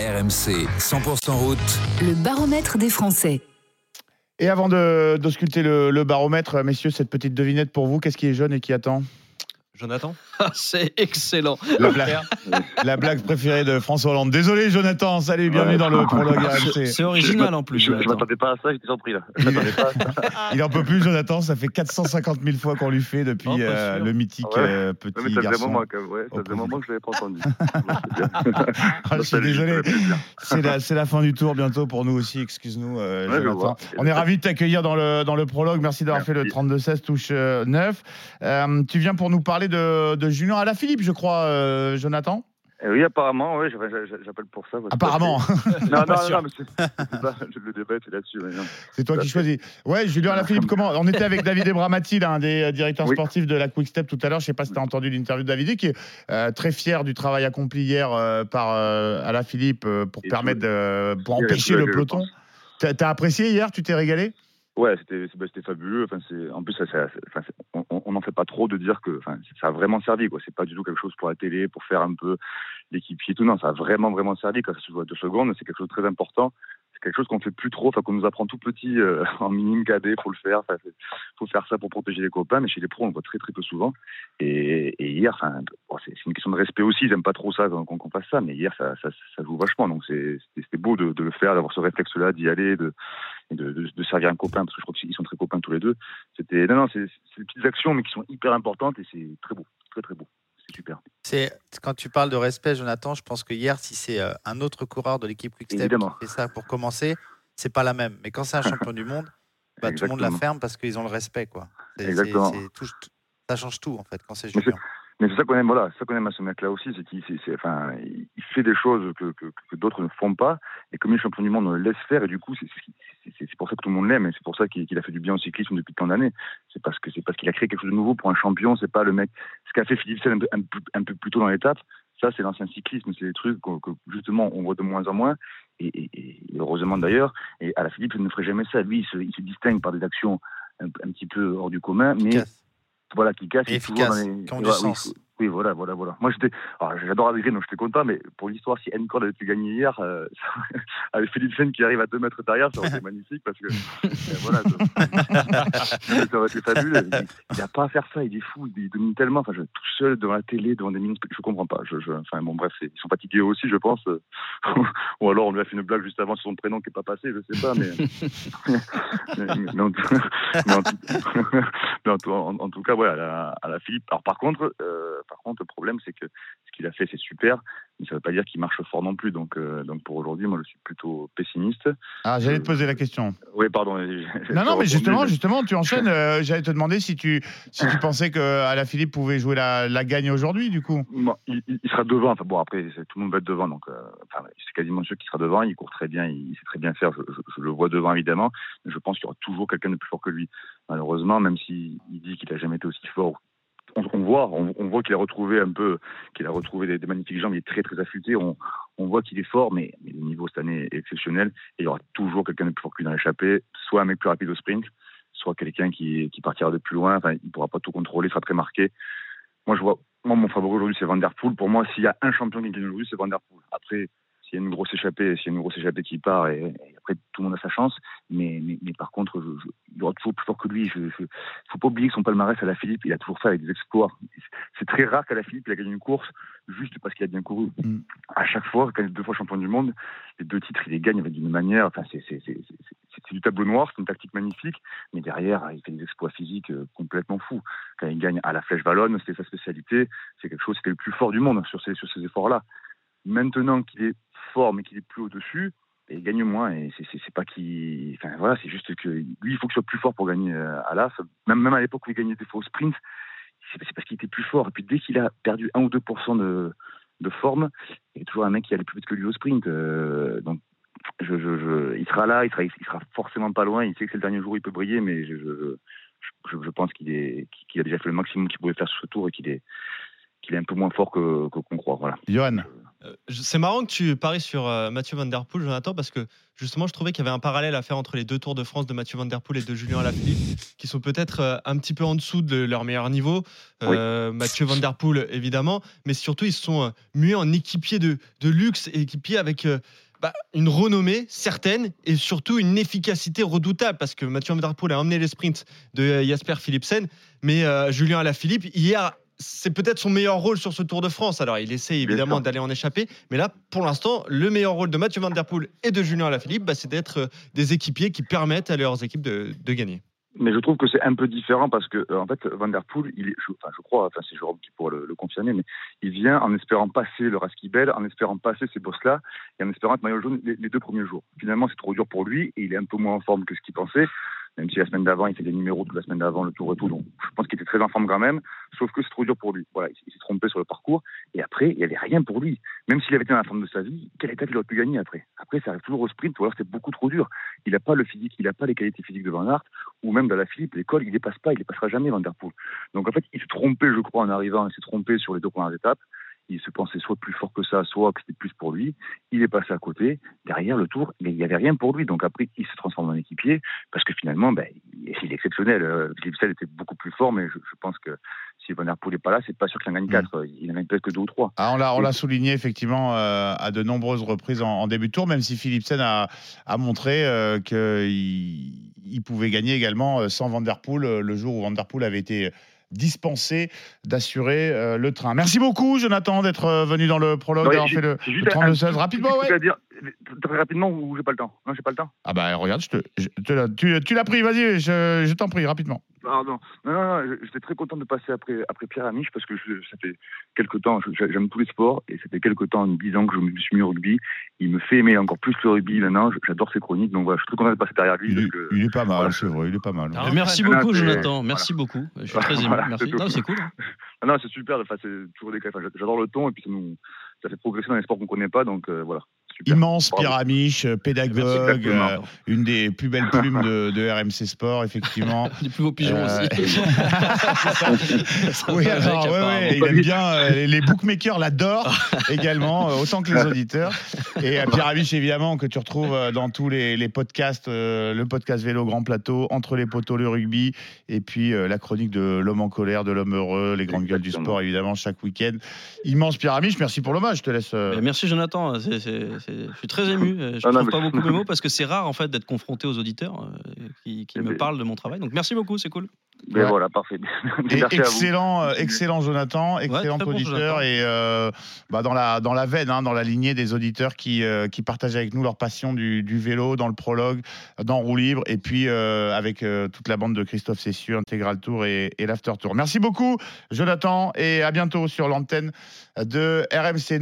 RMC 100% route. Le baromètre des Français. Et avant de d'ausculter le, le baromètre, messieurs, cette petite devinette pour vous, qu'est-ce qui est jeune et qui attend? Jonathan? Ah, C'est excellent. la, blague, la blague préférée de François Hollande. Désolé, Jonathan. Salut, bienvenue Ouais. dans le prologue C'est RMC. c'est original en plus. Je, Jonathan. m'attendais pas à ça, j'étais surpris là. Je pas à ça. Il en peut plus, Jonathan. Ça fait 450 000 fois qu'on lui fait depuis Oh, euh, le mythique Ouais. euh, Ouais, petit mais ça faisait un garçon. moment, quand même, ouais, ça Au faisait un moment que je l'avais pas entendu. Ah, je suis désolé. C'est la, fin du tour bientôt pour nous aussi. Excuse-nous, euh, Jonathan. On est ravis de t'accueillir dans le, dans le prologue. Merci d'avoir fait le Merci. 32-16 touche euh, 9. Euh, tu viens pour nous parler de, de Julien Alaphilippe, je crois, euh, Jonathan Eh Oui, apparemment, ouais, j'appelle pour ça. parce que- Apparemment. Non, non, non, mais c'est pas le débat était là-dessus. C'est toi à qui choisis. Ouais, Julien Alaphilippe, comment On était avec David Ebramati, l'un des euh, directeurs Oui. sportifs de la Quick Step tout à l'heure. Je sais pas si tu as entendu l'interview de David, qui est euh, très fier du travail accompli hier euh, par euh, Alaphilippe pour Et permettre de, pour empêcher le peloton. T'as t'as apprécié hier Tu t'es régalé? Ouais, c'était bah, c'était fabuleux. Enfin, en plus ça, ça- c'est- enfin, c'est- on- on n'en fait pas trop de dire que ça a vraiment servi quoi. C'est pas du tout quelque chose pour la télé, pour faire un peu l'équipier tout. Non, ça a vraiment vraiment servi. Quand ça se joue à deux secondes, c'est quelque chose de très important. C'est quelque chose qu'on fait plus trop, enfin qu'on nous apprend tout petit euh, en minime cadet, faut le faire. Faut faire ça pour protéger les copains, mais chez les pros on le voit très très peu souvent. Et, hier, enfin, c'est une question de respect aussi. Ils aiment pas trop ça qu'on qu'on fasse ça, mais hier ça, ça, ça joue vachement. Donc c'était beau de, le faire, d'avoir ce réflexe-là, d'y aller, de, de, de, servir un copain, parce que je crois qu'ils sont très copains tous les deux. C'était non non, c'est des petites actions, mais qui sont hyper importantes et c'est très beau, très très beau. C'est super. C'est quand tu parles de respect, Jonathan, je pense que hier, si c'est euh, un autre coureur de l'équipe Quickstep qui fait ça pour commencer, c'est pas la même. Mais quand c'est un champion du monde, bah, tout le monde la ferme parce qu'ils ont le respect, quoi. Exactement. tout- ça change tout en fait quand c'est Julien. Mais c'est ça qu'on aime, voilà, ça qu'on aime à ce mec-là aussi, c'est qu'il fait des choses que, d'autres ne font pas, et comme il est champion du monde, on le laisse faire, et du coup, c'est pour ça que tout le monde l'aime, et c'est pour ça qu'il a fait du bien au cyclisme depuis tant d'années. C'est parce qu'il a créé quelque chose de nouveau pour un champion, c'est pas le mec. Ce qu'a fait Philippe Sell un, peu- plus tôt dans l'étape, ça c'est l'ancien cyclisme, c'est des trucs que, justement on voit de moins en moins, et, heureusement d'ailleurs. Et à la Philippe, il ne ferait jamais ça. Lui, il se, distingue par des actions un, petit peu hors du commun, mais. Voilà, qui casse. Et efficace, dans les- qui ont du sens. Oui, voilà, voilà, voilà. Moi, j'étais, j'adore Adrien, donc j'étais content, mais pour l'histoire, si Encore avait pu gagner hier, euh, avec Philippe Sen qui arrive à deux mètres derrière, ça aurait été magnifique parce que, euh, voilà, ça, aurait été fabuleux. Il n'a pas à faire ça, il est fou, il domine tellement. Enfin, je, tout seul devant la télé, devant des de- je comprends pas. Enfin, bon, bref, ils sont fatigués aussi, je pense. Ou alors, on lui a fait une blague juste avant sur son prénom qui n'est pas passé, je sais pas, mais. mais, en, tout- cas, voilà, à la, à la Philippe. Alors, par contre, euh, par contre, le problème, c'est que ce qu'il a fait, c'est super, mais ça ne veut pas dire qu'il marche fort non plus. Donc, euh, donc pour aujourd'hui, moi, je suis plutôt pessimiste. Ah, j'allais te poser la question. Oui, pardon. Non, non, mais justement, justement, tu enchaînes. euh, j'allais te demander si tu, si tu pensais que Alaphilippe pouvait jouer la, la gagne aujourd'hui, du coup. Bon, il, sera devant. Enfin bon, après, tout le monde va être devant. Donc, euh, enfin, c'est quasiment sûr qu'il sera devant. Il court très bien. Il, sait très bien faire. Je, je- je le vois devant, évidemment. Mais je pense qu'il y aura toujours quelqu'un de plus fort que lui. Malheureusement, même s'il il dit qu'il a jamais été aussi fort. On, voit, on, voit qu'il a retrouvé un peu, qu'il a retrouvé des, des magnifiques jambes. Il est très, très affûté. On, voit qu'il est fort, mais, le niveau cette année est exceptionnel. Et il y aura toujours quelqu'un de plus fort que lui dans l'échappée. Soit un mec plus rapide au sprint, soit quelqu'un qui, qui partira de plus loin. Enfin, il pourra pas tout contrôler, il sera très marqué. Moi, je vois, moi, mon favori aujourd'hui, c'est Van Der Poel. Pour moi, s'il y a un champion qui gagne aujourd'hui, c'est Van Der Poel. Après, s'il y a une grosse échappée, s'il y a une grosse échappée qui part, et, et après, tout le monde a sa chance. Mais, mais, mais par contre, je, je, il y aura toujours plus fort que lui. Je, je, faut pas oublier que son palmarès à la Philippe, il a toujours fait avec des exploits. C'est très rare qu'à la Philippe, il a gagné une course juste parce qu'il a bien couru. Mm. À chaque fois, quand il est deux fois champion du monde, les deux titres, il les gagne avec d'une manière. Enfin, c'est du tableau noir, c'est une tactique magnifique. Mais derrière, il fait des exploits physiques euh, complètement fous. Quand il gagne à la Flèche Wallonne, c'était sa spécialité. C'est quelque chose, c'était le plus fort du monde sur ces, sur ces efforts-là. Maintenant qu'il est fort, mais qu'il est plus au-dessus, et il gagne moins. Et c'est- pas qu'il. Enfin, voilà, c'est juste que lui, il faut qu'il soit plus fort pour gagner euh, à l'AS. Même, même à l'époque où il gagnait des fois au sprint, c'est parce qu'il était plus fort. Et puis dès qu'il a perdu 1 ou 2% de, de forme, il y a toujours un mec qui allait plus vite que lui au sprint. Euh, donc, je, je, je- il sera là, il sera, il sera forcément pas loin. Il sait que c'est le dernier jour où il peut briller, mais je, je, pense qu'il est, qu'il a déjà fait le maximum qu'il pouvait faire sur ce tour et qu'il est, qu'il est un peu moins fort que qu'on croit. Voilà. Johan, Euh, C'est marrant que tu paries sur euh, Mathieu Van Der Poel, Jonathan, parce que justement, je trouvais qu'il y avait un parallèle à faire entre les deux Tours de France de Mathieu Van Der Poel et de Julien Alaphilippe, qui sont peut-être euh, un petit peu en dessous de leur meilleur niveau. Euh, Mathieu Van Der Poel, évidemment, mais surtout, ils se sont euh, mués en équipier de, de luxe et équipier avec. euh, bah, une renommée certaine et surtout une efficacité redoutable parce que Mathieu Van Der Poel a emmené les sprints de euh, Jasper Philipsen mais euh, Julien Alaphilippe hier c'est peut-être son meilleur rôle sur ce Tour de France. Alors, il essaie évidemment d'aller en échapper, mais là, pour l'instant, le meilleur rôle de Mathieu Van Der Poel et de Julien Alaphilippe, bah, c'est d'être euh, des équipiers qui permettent à leurs équipes de, de gagner. Mais je trouve que c'est un peu différent parce que, euh, en fait, Van Der Poel, il est, je, enfin, je crois, enfin, c'est Jérôme qui pourra le, le confirmer, mais il vient en espérant passer le Raskibel, en espérant passer ces bosses-là, et en espérant être maillot jaune les, les deux premiers jours. Finalement, c'est trop dur pour lui, et il est un peu moins en forme que ce qu'il pensait, même si la semaine d'avant, il fait des numéros toute la semaine d'avant, le tour et tout, donc je pense qu'il était très en forme quand même, sauf que c'est trop dur pour lui. Voilà, il, s'est- trompé sur le parcours, et après, il n'y avait rien pour lui. Même s'il avait été dans forme de sa vie, quelle étape il aurait pu gagner après? Après, ça arrive toujours au sprint, ou alors c'était beaucoup trop dur. Il n'a pas le physique, il n'a pas les qualités physiques de Van Aert, ou même dans la Philippe, l'école, il dépasse pas, il dépassera jamais Van Der Poel. Donc en fait, il s'est trompé, je crois, en arrivant, il s'est trompé sur les deux premières étapes. Il se pensait soit plus fort que ça, soit que c'était plus pour lui. Il est passé à côté. Derrière le tour, il n'y avait rien pour lui. Donc après, il se transforme en équipier parce que finalement, ben, il est exceptionnel. Euh, Philippe Sell était beaucoup plus fort, mais je, je pense que si Van Der Poel n'est pas là, c'est pas sûr qu'il en gagne quatre. Il en gagne peut-être que deux ou trois. Ah, on l'a, on l'a souligné effectivement euh, à de nombreuses reprises en, en début de tour, même si Philipsen a, a montré euh, qu'il il pouvait gagner également sans Van Der Poel le jour où Van Der Poel avait été dispensé d'assurer euh, le train. Merci beaucoup Jonathan d'être euh, venu dans le prologue, d'avoir fait le, le juste un- 32 16 Petit rapidement. truc Ouais. Très rapidement ou j'ai pas le temps Non, j'ai pas le temps. Ah bah regarde, je te, je te tu, tu l'as pris, vas-y, je, je t'en prie rapidement. Pardon. Non, non, non, j'étais très content de passer après, après Pierre Amiche parce que je, ça fait quelques temps, j'aime tous les sports et ça fait quelques temps, 10 ans que je me suis mis au rugby. Il me fait aimer encore plus le rugby maintenant, j'adore ses chroniques, donc voilà, je suis très content de passer derrière lui. Il, est- que- il est pas mal, voilà. c'est vrai, il est pas mal. Merci beaucoup, Jonathan. Merci beaucoup. Je suis très ému. Voilà, Merci. c'est tout. Non, c'est cool. Non, c'est super, enfin, c'est toujours des enfin, J'adore le ton et puis ça, nous, ça fait progresser dans les sports qu'on connaît pas, donc euh, voilà. Super. Immense Bravo. Pierre Amiche, euh, pédagogue, Exactement. euh, une des plus belles plumes de, de RMC Sport, effectivement. Les plus beaux pigeons Euh, aussi. Oui, alors, ouais, apparemment. ouais, il aime bien, euh, les bookmakers l'adorent également, euh, autant que les auditeurs. Et euh, Pierre Amiche, évidemment, que tu retrouves dans tous les, les podcasts, euh, le podcast Vélo Grand Plateau, Entre les poteaux, le rugby, et puis euh, la chronique de l'homme en colère, de l'homme heureux, les grandes gueules du sport, évidemment, chaque week-end. Immense Pierre Amiche, merci pour l'hommage, je te laisse. euh, Mais Merci Jonathan, c'est- je suis très ému. Euh, Je Ah ne trouve pas beaucoup mes mots parce que c'est rare en fait d'être confronté aux auditeurs euh, qui, qui Eh me ben- parlent de mon travail. Donc merci beaucoup, c'est cool. Mais Ouais. voilà, parfait. Et excellent, euh, excellent Jonathan, excellent bon, auditeur Jonathan. et euh, bah, dans la dans la veine, hein, dans la lignée des auditeurs qui euh, qui partagent avec nous leur passion du, du vélo dans le prologue, dans Roue libre et puis euh, avec euh, toute la bande de Christophe Cessieux, Intégral Tour et, et l'After Tour. Merci beaucoup Jonathan et à bientôt sur l'antenne de RMC.